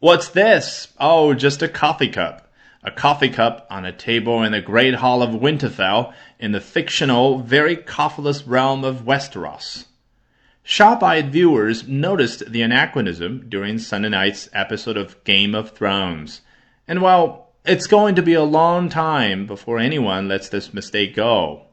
What's this? Oh, just a coffee cup. A coffee cup on a table in the great hall of Winterfell in the fictional, very coffeeless realm of Westeros. Sharp-eyed viewers noticed the anachronism during Sunday night's episode of Game of Thrones. And well, it's going to be a long time before anyone lets this mistake go.